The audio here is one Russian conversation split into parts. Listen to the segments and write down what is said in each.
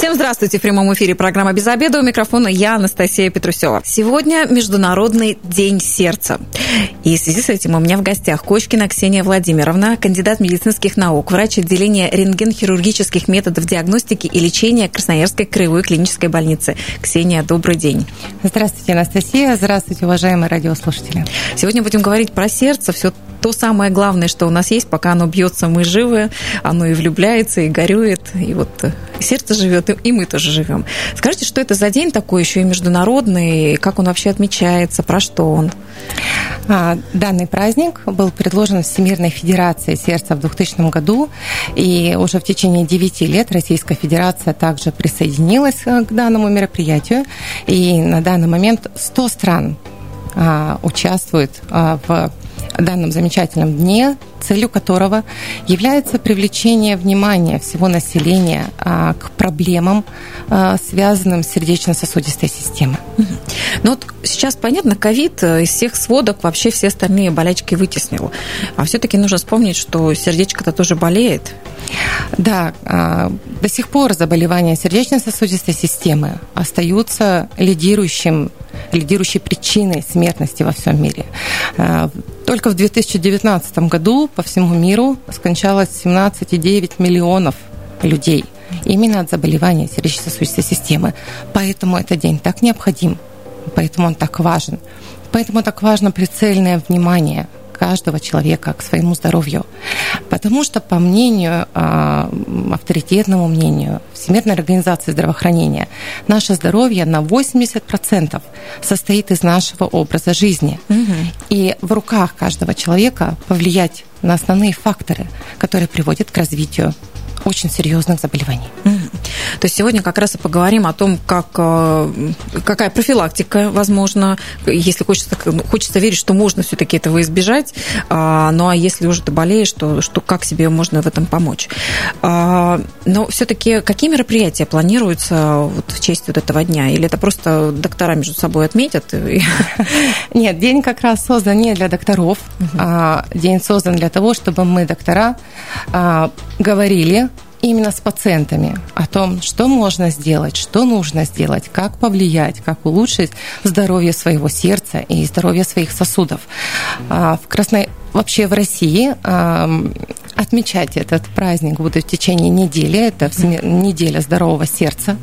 Всем здравствуйте. В прямом эфире программа «Без обеда». У микрофона я, Анастасия Петрусева. Сегодня Международный день сердца. И в связи с этим у меня в гостях Кочкина Ксения Владимировна, кандидат медицинских наук, врач отделения рентген-хирургических методов диагностики и лечения Красноярской краевой клинической больницы. Ксения, добрый день. Здравствуйте, Анастасия. Здравствуйте, уважаемые радиослушатели. Сегодня будем говорить про сердце, все то самое главное, что у нас есть, пока оно бьется, мы живы, оно и влюбляется, и горюет, и вот э, сердце живет, и мы тоже живем. Скажите, что это за день такой еще и международный, как он вообще отмечается, про что он? А, данный праздник был предложен Всемирной Федерацией сердца в 2000 году, и уже в течение 9 лет Российская Федерация также присоединилась э, к данному мероприятию, и на данный момент 100 стран а, участвуют а, в данном замечательном дне, целью которого является привлечение внимания всего населения а, к проблемам, а, связанным с сердечно-сосудистой системой. Ну вот сейчас понятно, ковид э, из всех сводок вообще все остальные болячки вытеснил. А все-таки нужно вспомнить, что сердечко-то тоже болеет. Да, а, до сих пор заболевания сердечно-сосудистой системы остаются лидирующим, лидирующей причиной смертности во всем мире. Только в 2019 году по всему миру скончалось 17,9 миллионов людей именно от заболевания сердечно-сосудистой системы. Поэтому этот день так необходим, поэтому он так важен. Поэтому так важно прицельное внимание – каждого человека к своему здоровью. Потому что, по мнению, а, авторитетному мнению Всемирной организации здравоохранения, наше здоровье на 80% состоит из нашего образа жизни. Угу. И в руках каждого человека повлиять на основные факторы, которые приводят к развитию очень серьезных заболеваний. То есть сегодня как раз и поговорим о том, как, э, какая профилактика возможно, если хочется, хочется верить, что можно все-таки этого избежать, а, ну а если уже ты болеешь, то что, как себе можно в этом помочь. А, но все-таки какие мероприятия планируются вот в честь вот этого дня? Или это просто доктора между собой отметят? Нет, день как раз создан не для докторов, а день создан для того, чтобы мы, доктора, говорили именно с пациентами о том, что можно сделать, что нужно сделать, как повлиять, как улучшить здоровье своего сердца и здоровье своих сосудов. А, в Красной вообще в России отмечать этот праздник будут в течение недели. Это неделя здорового сердца.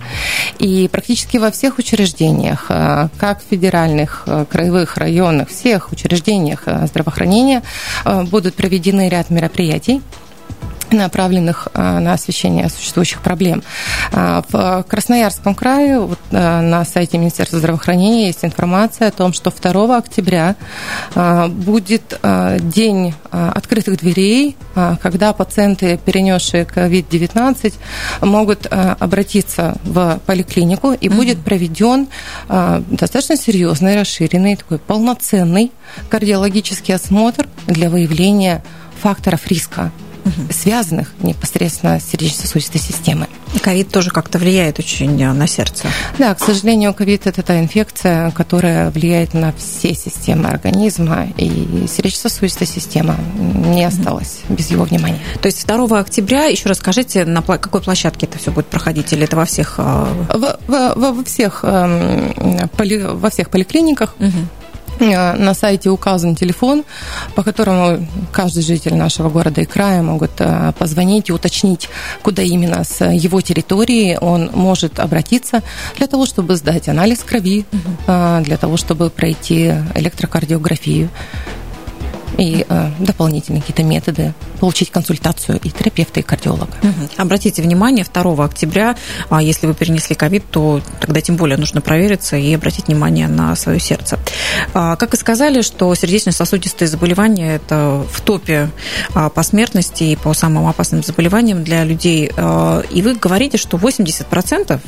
И практически во всех учреждениях, а, как федеральных, а, краевых, районных, всех учреждениях здравоохранения будут проведены ряд мероприятий направленных а, на освещение существующих проблем. А, в Красноярском крае вот, а, на сайте Министерства здравоохранения есть информация о том, что 2 октября будет день открытых дверей, когда пациенты, перенесшие COVID-19, могут обратиться в поликлинику и будет проведен достаточно серьезный, расширенный, такой полноценный кардиологический осмотр для выявления факторов риска угу. связанных непосредственно с сердечно-сосудистой системой. Ковид тоже как-то влияет очень э, на сердце. Да, к сожалению, ковид – это та инфекция, которая влияет на все системы организма, и сердечно-сосудистая система не осталась угу. без его внимания. То есть 2 октября, еще раз скажите, на какой площадке это все будет проходить, или это во всех… Э, во, во, во, всех, эм, во всех поликлиниках. Угу. Э, на сайте указан телефон, по которому каждый житель нашего города и края могут э, позвонить и уточнить, куда именно с его территории он может обратиться для того, чтобы сдать анализ крови, угу. для того, чтобы пройти электрокардиографию и э, дополнительные какие-то методы, получить консультацию и терапевта, и кардиолога. Угу. Обратите внимание, 2 октября, а если вы перенесли ковид, то тогда тем более нужно провериться и обратить внимание на свое сердце. А, как и сказали, что сердечно-сосудистые заболевания – это в топе а, по смертности и по самым опасным заболеваниям для людей. А, и вы говорите, что 80%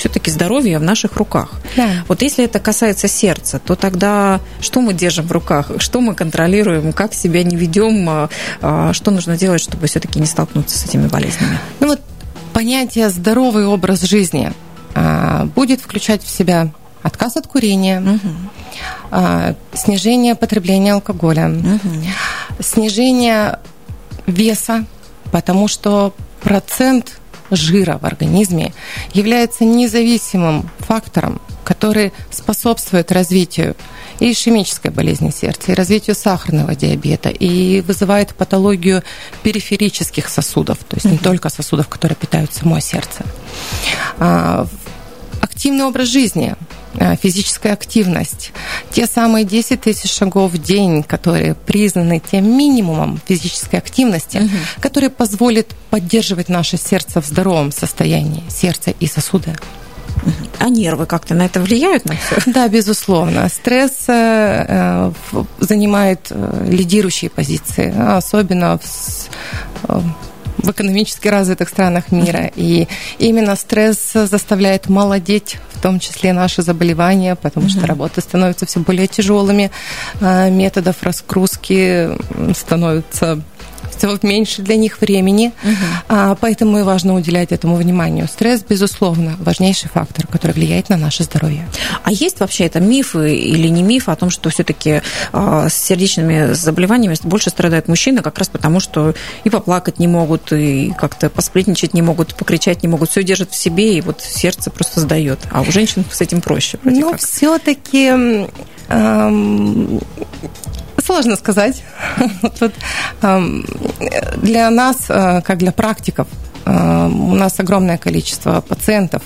все-таки здоровье в наших руках. Да. Вот если это касается сердца, то тогда что мы держим в руках, что мы контролируем, как себя не ведем, а, а, что нужно делать, чтобы все-таки не столкнуться с этими болезнями? Ну вот понятие здоровый образ жизни а, будет включать в себя отказ от курения, угу. снижение потребления алкоголя, угу. снижение веса, потому что процент жира в организме является независимым фактором, который способствует развитию и ишемической болезни сердца, и развитию сахарного диабета, и вызывает патологию периферических сосудов, то есть не только сосудов, которые питают само сердце. А, активный образ жизни – физическая активность, те самые 10 тысяч шагов в день, которые признаны тем минимумом физической активности, угу. который позволит поддерживать наше сердце в здоровом состоянии, сердце и сосуды. А нервы как-то на это влияют на все? Да, безусловно. Стресс э, занимает э, лидирующие позиции, особенно в в экономически развитых странах мира. И именно стресс заставляет молодеть, в том числе наши заболевания, потому что работы становятся все более тяжелыми, а методов раскрутки становится вот меньше для них времени, угу. а, поэтому и важно уделять этому вниманию. Стресс, безусловно, важнейший фактор, который влияет на наше здоровье. А есть вообще это мифы или не мифы о том, что все-таки а, с сердечными заболеваниями больше страдают мужчины, как раз потому, что и поплакать не могут, и как-то посплетничать не могут, покричать не могут, все держат в себе, и вот сердце просто сдает. А у женщин с этим проще. Ну, все-таки эм, Сложно сказать. Вот, для нас, э, как для практиков, у нас огромное количество пациентов,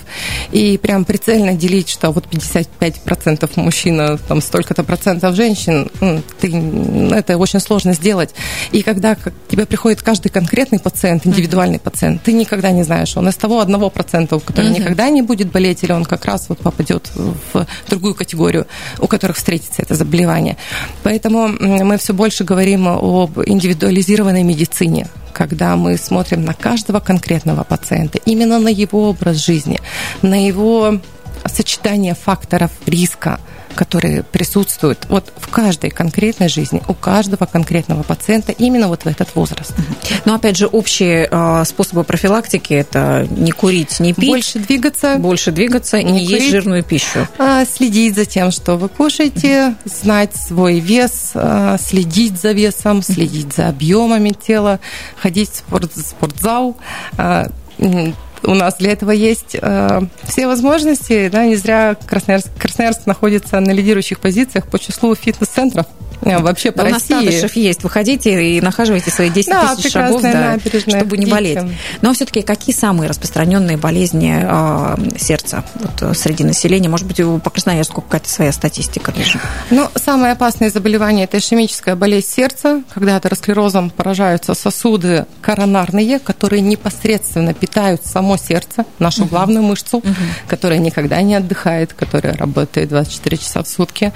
и прям прицельно делить, что вот 55% мужчина, там столько-то процентов женщин, ты, это очень сложно сделать. И когда к тебе приходит каждый конкретный пациент, индивидуальный пациент, ты никогда не знаешь, он из того одного процента, который uh-huh. никогда не будет болеть, или он как раз вот попадет в другую категорию, у которых встретится это заболевание. Поэтому мы все больше говорим об индивидуализированной медицине, когда мы смотрим на каждого конкретного пациента, именно на его образ жизни, на его сочетание факторов риска, которые присутствуют вот в каждой конкретной жизни, у каждого конкретного пациента именно вот в этот возраст. Но опять же, общие э, способы профилактики – это не курить, не пить. Больше двигаться. Больше двигаться и не, есть жирную пищу. А, следить за тем, что вы кушаете, знать свой вес, а, следить за весом, следить за объемами тела, ходить в спорт, спортзал, а, у нас для этого есть э, все возможности. Да, не зря Красноярск, Красноярск находится на лидирующих позициях по числу фитнес-центров вообще по да, России. У нас Татышев есть. Выходите и нахаживайте свои 10 да, тысяч шагов, да, чтобы не болеть. Но все-таки какие самые распространенные болезни э, сердца вот, э, среди населения? Может быть, по Красноярску какая-то своя статистика даже? Ну, самое опасное заболевание – это ишемическая болезнь сердца, когда атеросклерозом поражаются сосуды коронарные, которые непосредственно питают само сердце, нашу угу. главную мышцу, угу. которая никогда не отдыхает, которая работает 24 часа в сутки.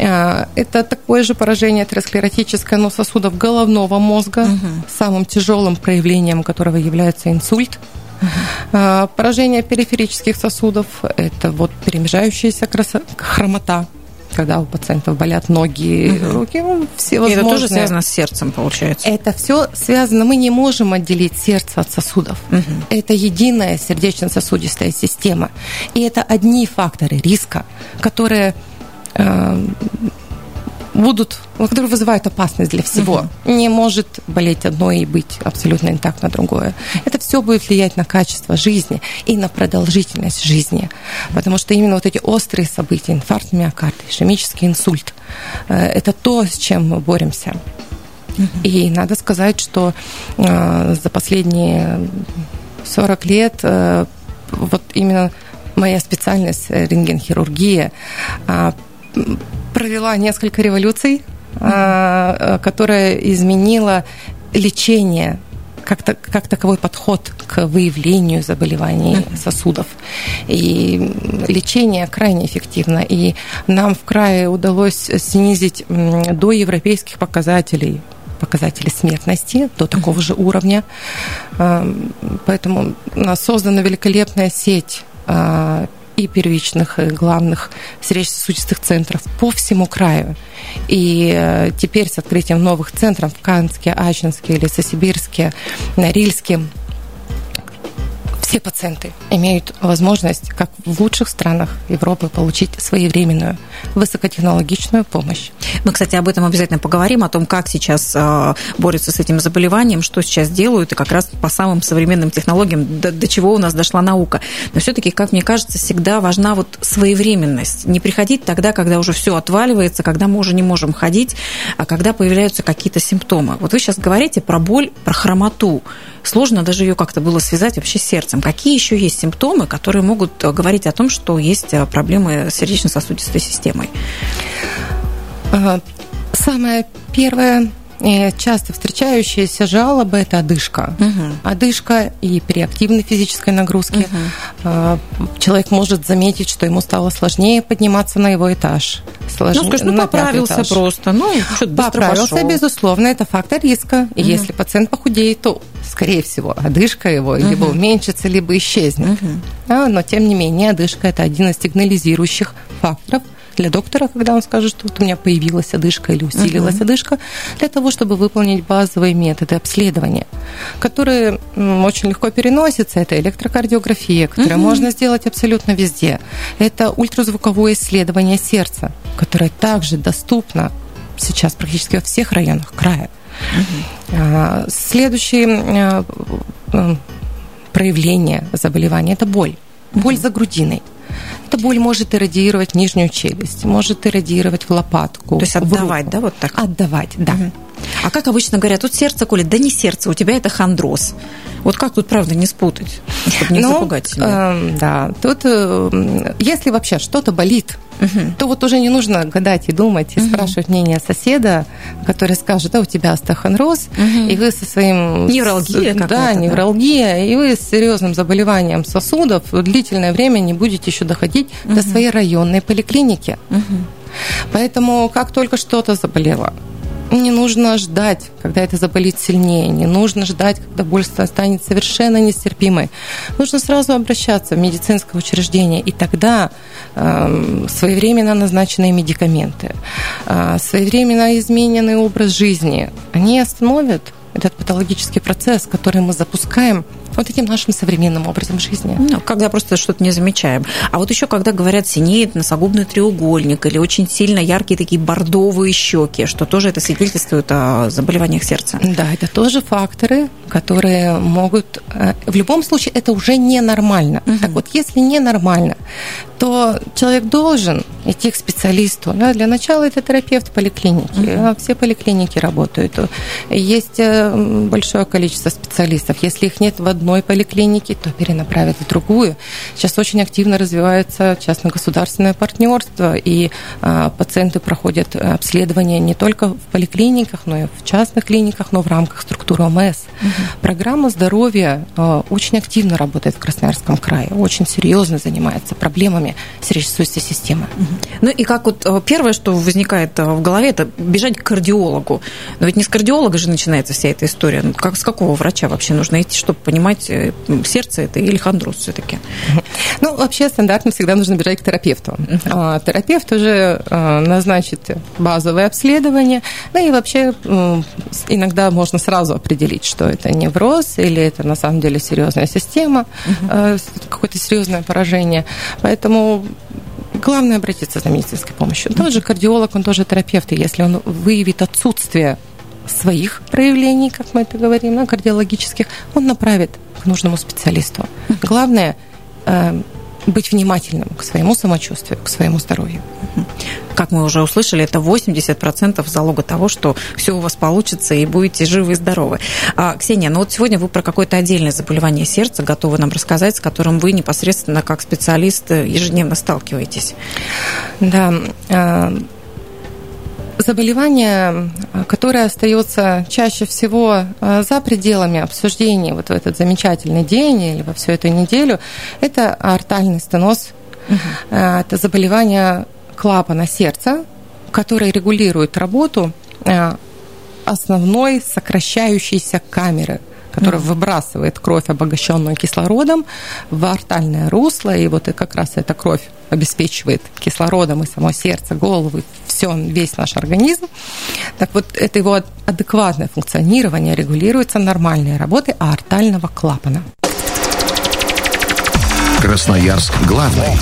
А, это такое же поражение атеросклеротическое, но сосудов головного мозга, угу. самым тяжелым проявлением которого является инсульт. Uh-huh. Поражение периферических сосудов – это вот перемежающаяся хромота, когда у пациентов болят ноги, угу. руки, ну, все возможные. Это тоже связано с сердцем, получается? Это все связано. Мы не можем отделить сердце от сосудов. Угу. Это единая сердечно-сосудистая система. И это одни факторы риска, которые э, будут, которые вызывают опасность для всего. Угу. Не может болеть одно и быть абсолютно интактно другое. Это все будет влиять на качество жизни и на продолжительность жизни. Потому что именно вот эти острые события, инфаркт миокарда, ишемический инсульт, э, это то, с чем мы боремся. Угу. И надо сказать, что э, за последние 40 лет э, вот именно моя специальность рентгенхирургия а, провела несколько революций, mm-hmm. которая изменила лечение как, то, как таковой подход к выявлению заболеваний mm-hmm. сосудов. И лечение крайне эффективно. И нам в крае удалось снизить до европейских показателей показатели смертности до такого же уровня. Поэтому у нас создана великолепная сеть а, и первичных, и главных сердечно-сосудистых центров по всему краю. И э, теперь с открытием новых центров в Канске, Ачинске, Лесосибирске, Норильске, все пациенты имеют возможность, как в лучших странах Европы, получить своевременную высокотехнологичную помощь. Мы, кстати, об этом обязательно поговорим, о том, как сейчас а, борются с этим заболеванием, что сейчас делают, и как раз по самым современным технологиям, до, до чего у нас дошла наука. Но все-таки, как мне кажется, всегда важна вот своевременность. Не приходить тогда, когда уже все отваливается, когда мы уже не можем ходить, а когда появляются какие-то симптомы. Вот вы сейчас говорите про боль, про хромоту. Сложно даже ее как-то было связать вообще с сердцем. Какие еще есть симптомы, которые могут э, говорить о том, что есть э, проблемы с сердечно-сосудистой системой? Самое первое часто встречающаяся жалоба – это одышка. Угу. Одышка и при активной физической нагрузке угу. человек может заметить, что ему стало сложнее подниматься на его этаж. Сложнее, ну, скажешь, ну, поправился этаж. просто, ну, что-то Поправился, пошел. безусловно, это фактор риска. И угу. если пациент похудеет, то, скорее всего, одышка его угу. либо уменьшится, либо исчезнет. Угу. А, но, тем не менее, одышка – это один из сигнализирующих факторов – для доктора, когда он скажет, что вот у меня появилась одышка или усилилась uh-huh. одышка, для того, чтобы выполнить базовые методы обследования, которые очень легко переносятся. Это электрокардиография, которую uh-huh. можно сделать абсолютно везде. Это ультразвуковое исследование сердца, которое также доступно сейчас практически во всех районах края. Uh-huh. Следующее проявление заболевания – это боль. Боль за грудиной. Эта боль может иррадиировать нижнюю челюсть, может иррадиировать в лопатку. То есть отдавать, да, вот так? Отдавать, да. Угу. А как обычно говорят, тут сердце колет, да не сердце, у тебя это хондроз. Вот как тут, правда, не спутать, чтобы не ну, запугать себя? Э, да, тут, э, если вообще что-то болит, угу. то вот уже не нужно гадать и думать, и угу. спрашивать мнение соседа, который скажет, да, у тебя остеохондроз, угу. и вы со своим... Невралгия с, Да, невралгия, да. и вы с серьезным заболеванием сосудов длительное время не будете еще доходить угу. до своей районной поликлиники. Угу. Поэтому как только что-то заболело, не нужно ждать, когда это заболит сильнее. Не нужно ждать, когда боль станет совершенно нестерпимой. Нужно сразу обращаться в медицинское учреждение. И тогда э, своевременно назначенные медикаменты, э, своевременно измененный образ жизни, они остановят этот патологический процесс, который мы запускаем – вот этим нашим современным образом жизни. Ну, когда просто что-то не замечаем. А вот еще, когда говорят, синеет носогубный треугольник или очень сильно яркие такие бордовые щеки, что тоже это свидетельствует о заболеваниях сердца. Да, это тоже факторы, которые могут... Э, в любом случае, это уже ненормально. Угу. Так вот, если ненормально, то человек должен идти к специалисту. Да? Для начала это терапевт поликлиники. Угу. Все поликлиники работают. Есть э, большое количество специалистов. Если их нет в одной поликлинике, то перенаправят в другую. Сейчас очень активно развивается частно-государственное партнерство, и а, пациенты проходят обследование не только в поликлиниках, но и в частных клиниках, но в рамках структуры ОМС. Угу. Программа здоровья а, очень активно работает в Красноярском крае, очень серьезно занимается проблемами сердечно-сосудистой системы. Угу. Ну и как вот а, первое, что возникает в голове, это бежать к кардиологу. Но ведь не с кардиолога же начинается вся эта история. Ну, как, с какого врача вообще нужно идти, чтобы понимать, понимать, э, сердце это или хондроз все-таки? Ну, вообще стандартно всегда нужно бежать к терапевту. А, терапевт уже а, назначит базовое обследование, ну и вообще иногда можно сразу определить, что это невроз или это на самом деле серьезная система, uh какое-то серьезное поражение. Поэтому главное обратиться за медицинской помощью. Тот же кардиолог, он тоже терапевт, и если он выявит отсутствие своих проявлений, как мы это говорим, на кардиологических, он направит к нужному специалисту. Главное э, быть внимательным к своему самочувствию, к своему здоровью. Как мы уже услышали, это 80% залога того, что все у вас получится и будете живы и здоровы. А, Ксения, ну вот сегодня вы про какое-то отдельное заболевание сердца готовы нам рассказать, с которым вы непосредственно как специалист ежедневно сталкиваетесь. Да, э, Заболевание, которое остается чаще всего э, за пределами обсуждений вот в этот замечательный день или во всю эту неделю, это артальный стеноз. Угу. Это заболевание клапана сердца, которое регулирует работу э, основной сокращающейся камеры – которая mm-hmm. выбрасывает кровь, обогащенную кислородом, в артальное русло, и вот и как раз эта кровь обеспечивает кислородом и само сердце, голову, все, весь наш организм. Так вот, это его адекватное функционирование регулируется нормальной работой аортального клапана. Красноярск главный.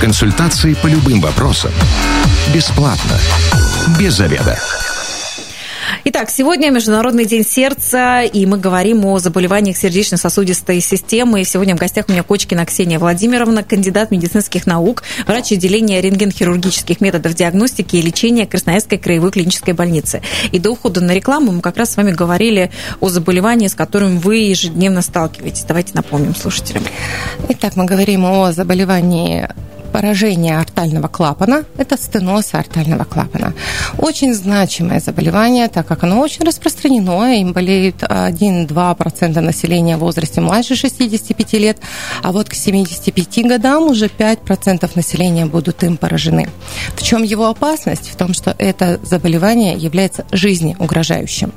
Консультации по любым вопросам. Бесплатно. Без заведа. Итак, сегодня Международный день сердца, и мы говорим о заболеваниях сердечно-сосудистой системы. И сегодня в гостях у меня Кочкина Ксения Владимировна, кандидат медицинских наук, врач отделения рентген-хирургических методов диагностики и лечения Красноярской краевой клинической больницы. И до ухода на рекламу мы как раз с вами говорили о заболевании, с которым вы ежедневно сталкиваетесь. Давайте напомним слушателям. Итак, мы говорим о заболевании поражение артального клапана – это стеноз артального клапана. Очень значимое заболевание, так как оно очень распространено, им болеют 1-2% населения в возрасте младше 65 лет, а вот к 75 годам уже 5% населения будут им поражены. В чем его опасность? В том, что это заболевание является жизнеугрожающим.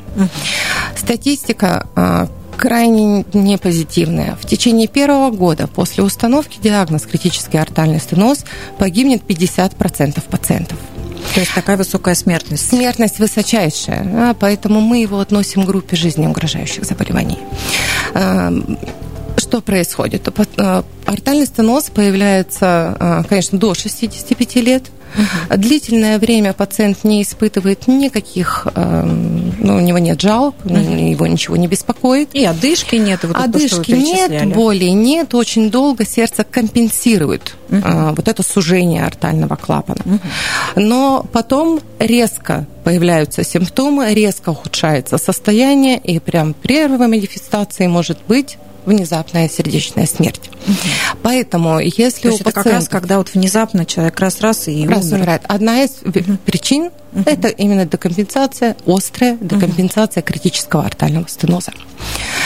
Статистика а, крайне непозитивная. В течение первого года после установки диагноз критический артальный стеноз погибнет 50% пациентов. То есть такая высокая смертность? Смертность высочайшая, да, поэтому мы его относим к группе жизнеугрожающих заболеваний. Эм, что происходит? Артальный стеноз появляется, э, конечно, до 65 лет, Угу. Длительное время пациент не испытывает никаких, эм, ну, у него нет жалоб, угу. его ничего не беспокоит. И одышки нет. Вот одышки то, нет, боли нет. Очень долго сердце компенсирует угу. вот это сужение артального клапана. Угу. Но потом резко появляются симптомы, резко ухудшается состояние, и прям первой манифестацией может быть внезапная сердечная смерть. Угу. Поэтому, если То у это пациента... как раз, когда вот внезапно человек раз-раз и раз умер. умирает. Одна из угу. причин угу. это именно декомпенсация, острая декомпенсация угу. критического артального стеноза.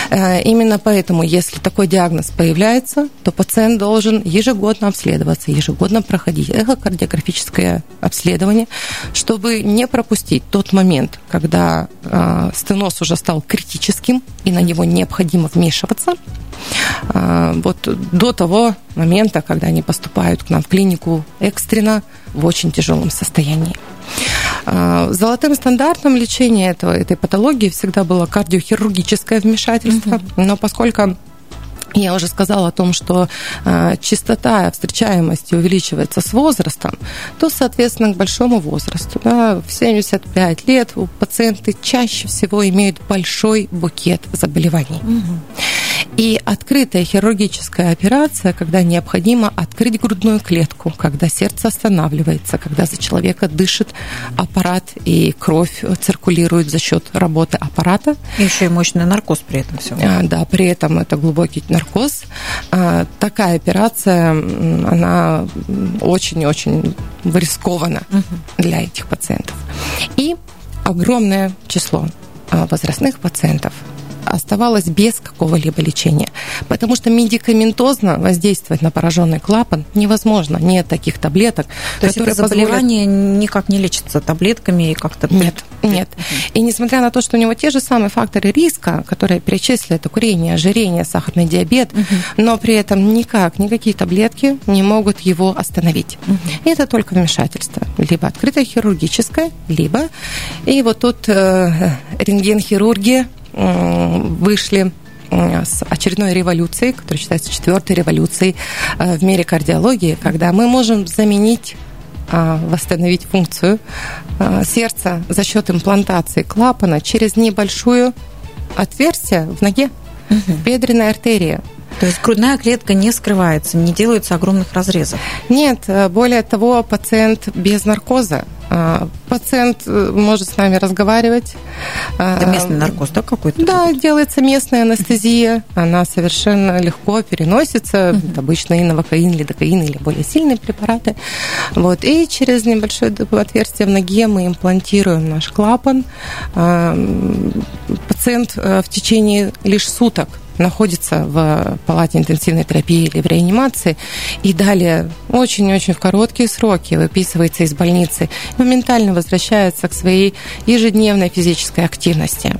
Э, именно поэтому, если такой диагноз появляется, то пациент должен ежегодно обследоваться, ежегодно проходить эхокардиографическое обследование, чтобы не пропустить тот момент, когда э, стеноз уже стал критическим и на него необходимо вмешиваться, вот до того момента, когда они поступают к нам в клинику экстренно в очень тяжелом состоянии. А, золотым стандартом лечения этого, этой патологии всегда было кардиохирургическое вмешательство, угу. но поскольку я уже сказала о том, что э, частота встречаемости увеличивается с возрастом, то, соответственно, к большому возрасту, да, в 75 лет у пациенты чаще всего имеют большой букет заболеваний. Угу. И открытая хирургическая операция, когда необходимо открыть грудную клетку, когда сердце останавливается, когда за человека дышит аппарат и кровь циркулирует за счет работы аппарата. И еще и мощный наркоз при этом все. А, да, при этом это глубокий наркоз. А, такая операция, она очень-очень рискована угу. для этих пациентов. И огромное число а, возрастных пациентов оставалась без какого-либо лечения. Потому что медикаментозно воздействовать на пораженный клапан невозможно. Нет таких таблеток, То которые есть это заболевание позволят... никак не лечится таблетками и как-то... Нет, нет. И несмотря на то, что у него те же самые факторы риска, которые перечислили, это курение, ожирение, сахарный диабет, угу. но при этом никак, никакие таблетки не могут его остановить. Угу. И это только вмешательство. Либо открытое хирургическое, либо... И вот тут э, рентген-хирургия вышли с очередной революцией, которая считается четвертой революцией э, в мире кардиологии, когда мы можем заменить э, восстановить функцию э, сердца за счет имплантации клапана через небольшое отверстие в ноге, угу. бедренная артерия. То есть грудная клетка не скрывается, не делаются огромных разрезов? Нет, более того, пациент без наркоза а, пациент э, может с нами разговаривать. Это местный наркоз, да, какой-то? Да, делается местная анестезия. Она совершенно легко переносится. Uh-huh. обычно и новокаин, лидокаин или более сильные препараты. Вот. И через небольшое отверстие в ноге мы имплантируем наш клапан. Пациент э, в течение лишь суток находится в палате интенсивной терапии или в реанимации, и далее очень-очень в короткие сроки выписывается из больницы, моментально возвращается к своей ежедневной физической активности.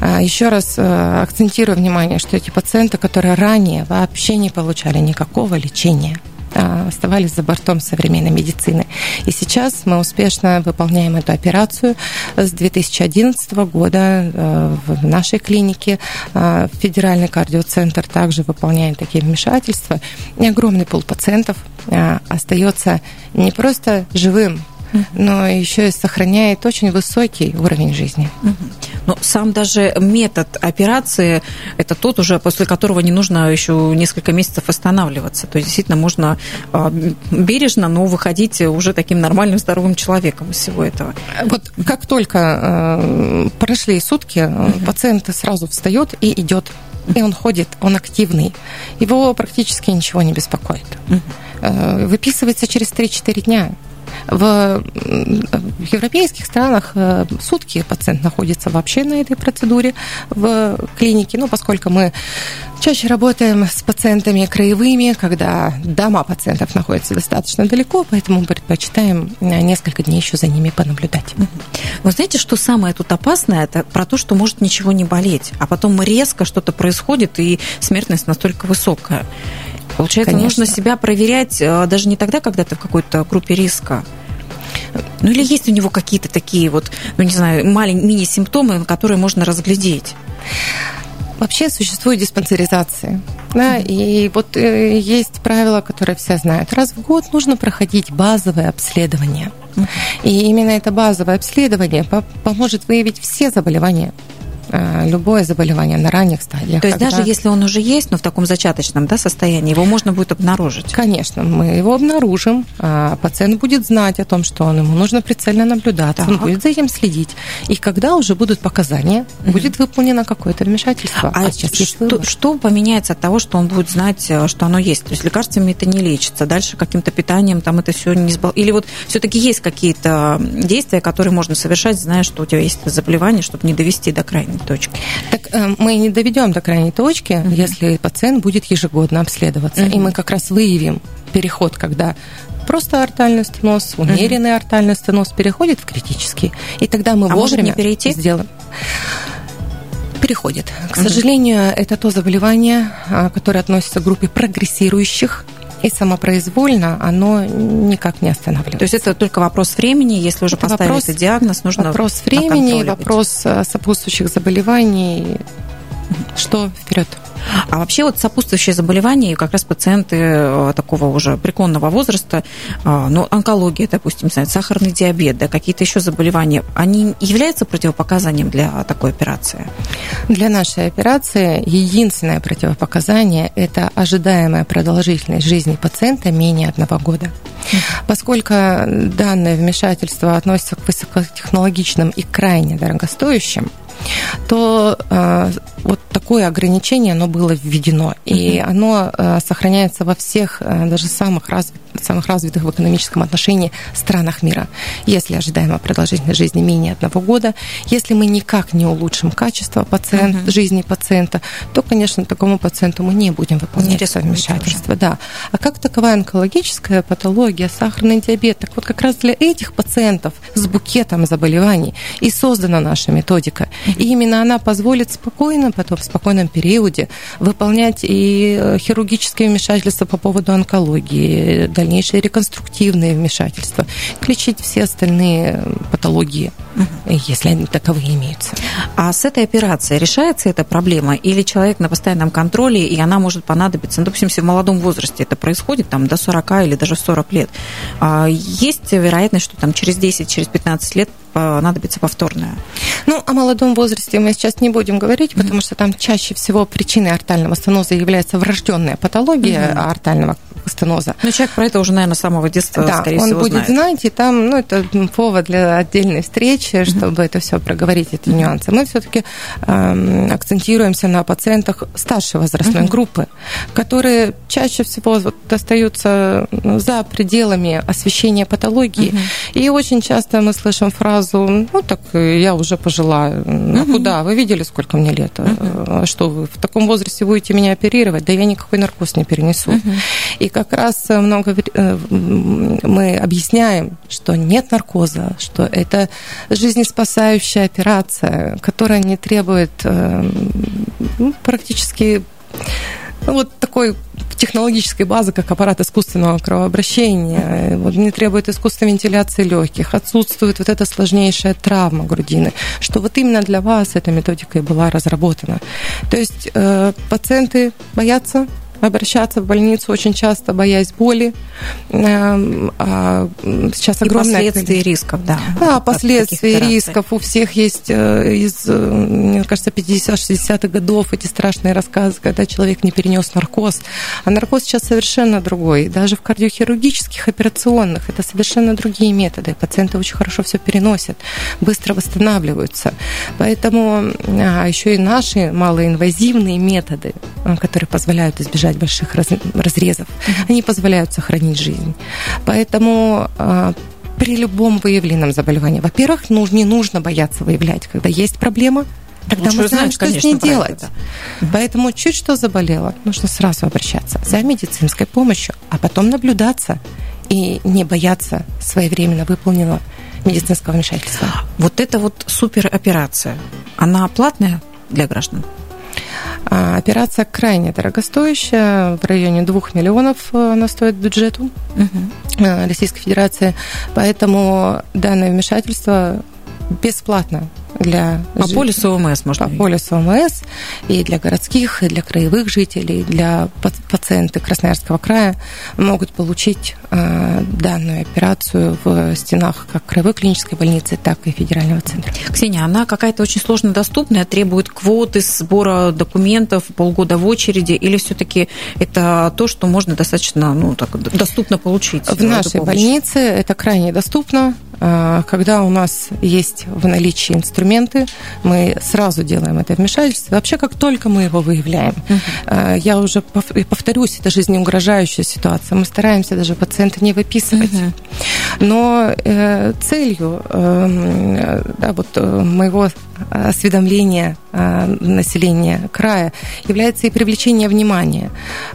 А, Еще раз э, акцентирую внимание, что эти пациенты, которые ранее вообще не получали никакого лечения, оставались за бортом современной медицины. И сейчас мы успешно выполняем эту операцию. С 2011 года э, в нашей клинике э, Федеральный кардиоцентр также выполняет такие вмешательства. И огромный пул пациентов э, остается не просто живым, но еще и сохраняет очень высокий уровень жизни. Но сам даже метод операции – это тот уже, после которого не нужно еще несколько месяцев останавливаться. То есть действительно можно а, бережно, но выходить уже таким нормальным, здоровым человеком из всего этого. Вот как только э, прошли сутки, uh пациент сразу встает и идет и он ходит, он активный. Его практически ничего не беспокоит. Uh-huh. Выписывается через 3-4 дня. В европейских странах э, сутки пациент находится вообще на этой процедуре в клинике, ну, поскольку мы чаще работаем с пациентами краевыми, когда дома пациентов находятся достаточно далеко, поэтому мы предпочитаем э, несколько дней еще за ними понаблюдать. Вы знаете, что самое тут опасное? Это про то, что может ничего не болеть, а потом резко что-то происходит, и смертность настолько высокая. Получается, Конечно. нужно себя проверять э, даже не тогда, когда ты в какой-то группе риска. Ну или есть у него какие-то такие вот, ну не знаю, маленькие мини-симптомы, которые можно разглядеть? Вообще существует диспансеризация. Да, и вот э, есть правило, которое все знают. Раз в год нужно проходить базовое обследование. И именно это базовое обследование поможет выявить все заболевания любое заболевание на ранних стадиях. То есть когда... даже если он уже есть, но в таком зачаточном да, состоянии, его можно будет обнаружить? Конечно, мы его обнаружим, а пациент будет знать о том, что он, ему нужно прицельно наблюдаться, так. он будет за этим следить. И когда уже будут показания, угу. будет выполнено какое-то вмешательство. А, а сейчас что, что поменяется от того, что он будет знать, э, что оно есть? То есть лекарствами это не лечится, дальше каким-то питанием там это все не сбал... Или вот все-таки есть какие-то действия, которые можно совершать, зная, что у тебя есть заболевание, чтобы не довести до крайнего? Крайней точки. Так э, мы не доведем до крайней точки, mm если пациент будет ежегодно обследоваться. mm И мы как раз выявим переход, когда просто артальный стеноз, умеренный mm артальный стеноз переходит в критический. И тогда мы а вовремя не перейти? сделаем переходит. К угу. сожалению, это то заболевание, а, которое относится к группе прогрессирующих и самопроизвольно оно никак не останавливается. То есть это только вопрос времени, если уже поставили вопрос, диагноз, нужно Вопрос времени, вопрос э, сопутствующих заболеваний. Что вперед? А вообще вот сопутствующие заболевания, как раз пациенты э, такого уже преклонного возраста, э, ну, онкология, допустим, знаю, сахарный диабет, да, какие-то еще заболевания, они являются противопоказанием для такой операции? Для нашей операции единственное противопоказание – это ожидаемая продолжительность жизни пациента менее одного года. Поскольку данное вмешательство относится к высокотехнологичным и крайне дорогостоящим, то э, вот такое ограничение, оно было введено, и оно э, сохраняется во всех, э, даже самых, развит, самых развитых в экономическом отношении странах мира. Если ожидаемая продолжительность жизни менее одного года, если мы никак не улучшим качество пациент, uh-huh. жизни пациента, то, конечно, такому пациенту мы не будем выполнять не вмешательство. Да. А как таковая онкологическая патология, сахарный диабет, так вот как раз для этих пациентов с букетом заболеваний и создана наша методика. И именно она позволит спокойно, потом в спокойном периоде выполнять и э, хирургические вмешательства по поводу онкологии, дальнейшие реконструктивные вмешательства, лечить все остальные патологии, угу. если они таковые имеются. А с этой операцией решается эта проблема? Или человек на постоянном контроле, и она может понадобиться, ну, допустим, если в молодом возрасте это происходит, там, до 40 или даже 40 лет, а есть вероятность, что там через 10, через 15 лет понадобится повторная? Ну, о молодом возрасте мы сейчас не будем говорить, mm-hmm. потому что там чаще всего причиной артального стеноза является врожденная патология mm-hmm. артального стеноза. Ну, человек про это уже, наверное, с самого детства, да, скорее он всего, будет знает. знать, и там, ну, это повод для отдельной встречи, mm-hmm. чтобы это все проговорить, эти mm-hmm. нюансы. Мы все-таки э, акцентируемся на пациентах старшей возрастной mm-hmm. группы, которые чаще всего вот, остаются за пределами освещения патологии. Mm-hmm. И очень часто мы слышим фразу, ну, так я уже пожилая, а угу. куда? Вы видели, сколько мне лет? Угу. Что вы в таком возрасте будете меня оперировать? Да я никакой наркоз не перенесу. Угу. И как раз много э, мы объясняем, что нет наркоза, что это жизнеспасающая операция, которая не требует э, ну, практически ну, вот такой технологической базы, как аппарат искусственного кровообращения, вот, не требует искусственной вентиляции легких, отсутствует вот эта сложнейшая травма грудины, что вот именно для вас эта методика и была разработана. То есть э, пациенты боятся обращаться в больницу очень часто, боясь боли. Эм, а сейчас огромное... И последствия рисков, да. Да, последствия рисков. У всех есть э, из, э, мне кажется, 50-60-х годов эти страшные рассказы, когда человек не перенес наркоз. А наркоз сейчас совершенно другой. Даже в кардиохирургических операционных это совершенно другие методы. Пациенты очень хорошо все переносят, быстро восстанавливаются. Поэтому а еще и наши малоинвазивные методы, э, которые позволяют избежать избежать больших раз, разрезов. Они позволяют сохранить жизнь. Поэтому а, при любом выявленном заболевании, во-первых, не нужно бояться выявлять, когда есть проблема, Тогда Лучше мы знаем, знать, что конечно, с ней делать. Это. Поэтому чуть что заболело, нужно сразу обращаться за медицинской помощью, а потом наблюдаться и не бояться своевременно выполненного медицинского вмешательства. Вот это вот супероперация, она платная для граждан? А, операция крайне дорогостоящая, в районе 2 миллионов э, она стоит бюджету угу. Российской Федерации, поэтому данное вмешательство бесплатно для по полису ОМС можно по полису ОМС и для городских и для краевых жителей для пациенты Красноярского края могут получить э, данную операцию в стенах как краевой клинической больницы так и федерального центра. Ксения она какая-то очень сложно доступная требует квоты сбора документов полгода в очереди или все-таки это то что можно достаточно ну так доступно получить в нашей больнице это крайне доступно. А, когда у нас есть в наличии инструменты, мы сразу делаем это вмешательство. Вообще, как только мы его выявляем, uh-huh. я уже повторюсь, это жизнеугрожающая ситуация. Мы стараемся даже пациента не выписывать. Uh-huh. Но э, целью э, да, вот, э, моего осведомления э, населения края является и привлечение внимания.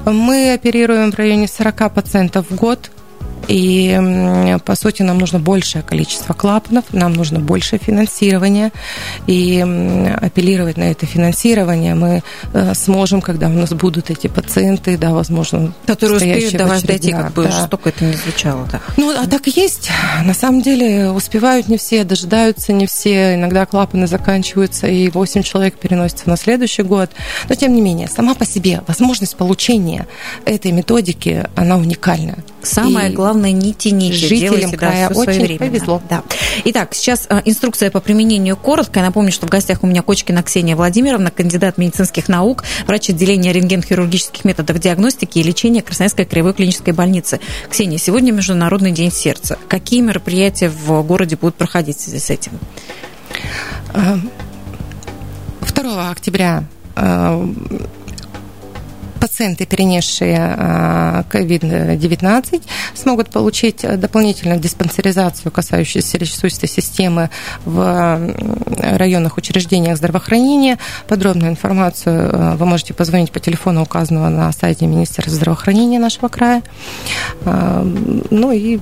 Мы оперируем в районе 40% в год и, по сути, нам нужно большее количество клапанов, нам нужно больше финансирования. И апеллировать на это финансирование мы э, сможем, когда у нас будут эти пациенты, да, возможно, которые успеют до вас дойти, как бы да. жестоко это не звучало. Да. Ну, а так и есть. На самом деле успевают не все, дожидаются не все. Иногда клапаны заканчиваются, и 8 человек переносятся на следующий год. Но, тем не менее, сама по себе возможность получения этой методики, она уникальна. Самое и главное, не тяните, жителям делайте, края да, очень повезло. Да. Итак, сейчас а, инструкция по применению коротко. Я напомню, что в гостях у меня Кочкина Ксения Владимировна, кандидат медицинских наук, врач отделения рентген-хирургических методов диагностики и лечения Красноярской краевой клинической больницы. Ксения, сегодня Международный день сердца. Какие мероприятия в городе будут проходить в связи с этим? 2 а, октября а, пациенты, перенесшие COVID-19, смогут получить дополнительную диспансеризацию, касающуюся сердечно-сосудистой системы в районных учреждениях здравоохранения. Подробную информацию э, вы можете позвонить по телефону, указанного на сайте Министерства здравоохранения нашего края. Э, ну и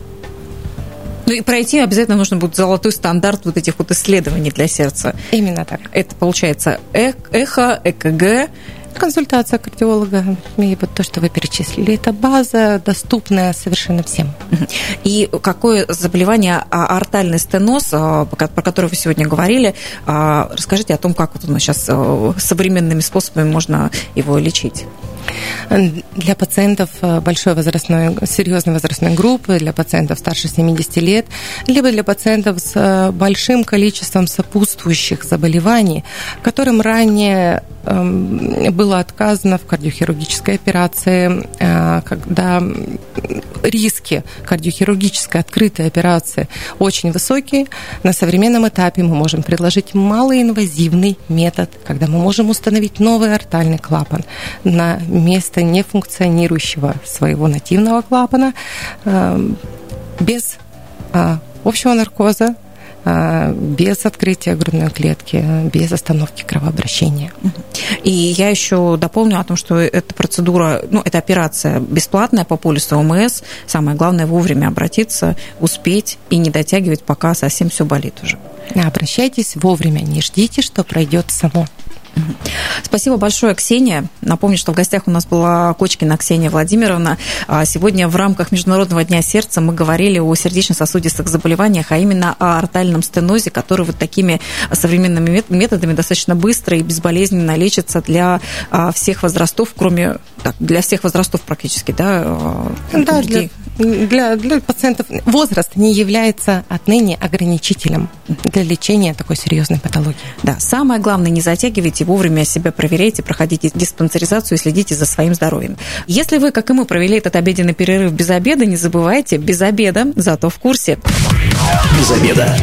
ну и пройти обязательно нужно будет золотой стандарт вот этих вот исследований для сердца. Именно так. Это получается эхо, ЭКГ, консультация кардиолога и вот то, что вы перечислили. Это база, доступная совершенно всем. И какое заболевание, а, артальный стеноз, а, про который вы сегодня говорили, а, расскажите о том, как вот нас сейчас современными способами можно его лечить. Для пациентов э, большой возрастной, серьезной возрастной группы, для пациентов старше 70 лет, либо для пациентов с э, большим количеством сопутствующих заболеваний, которым ранее эм, было отказано в кардиохирургической операции, э, когда риски кардиохирургической открытой операции очень высокие. На современном этапе мы можем предложить малоинвазивный метод, когда мы можем установить новый артальный клапан на место нефункционирующего своего нативного клапана э, без а, общего наркоза, а, без открытия грудной клетки, без остановки кровообращения. И я еще дополню о том, что эта процедура, ну, эта операция бесплатная по полису ОМС. Самое главное вовремя обратиться, успеть и не дотягивать, пока совсем все болит уже. Обращайтесь вовремя, не ждите, что пройдет само. Спасибо большое, Ксения. Напомню, что в гостях у нас была Кочкина Ксения Владимировна. А сегодня в рамках Международного дня сердца мы говорили о сердечно-сосудистых заболеваниях, а именно о артальном стенозе, который вот такими современными методами достаточно быстро и безболезненно лечится для а, всех возрастов, кроме так, для всех возрастов практически, да? А, да, для, для, для пациентов возраст не является отныне ограничителем для лечения такой серьезной патологии. Да, самое главное, не затягивайте, вовремя себя проверяйте, проходите диспансеризацию и следите за своим здоровьем. Если вы, как и мы, провели этот обеденный перерыв без обеда, не забывайте, без обеда, зато в курсе. Без обеда.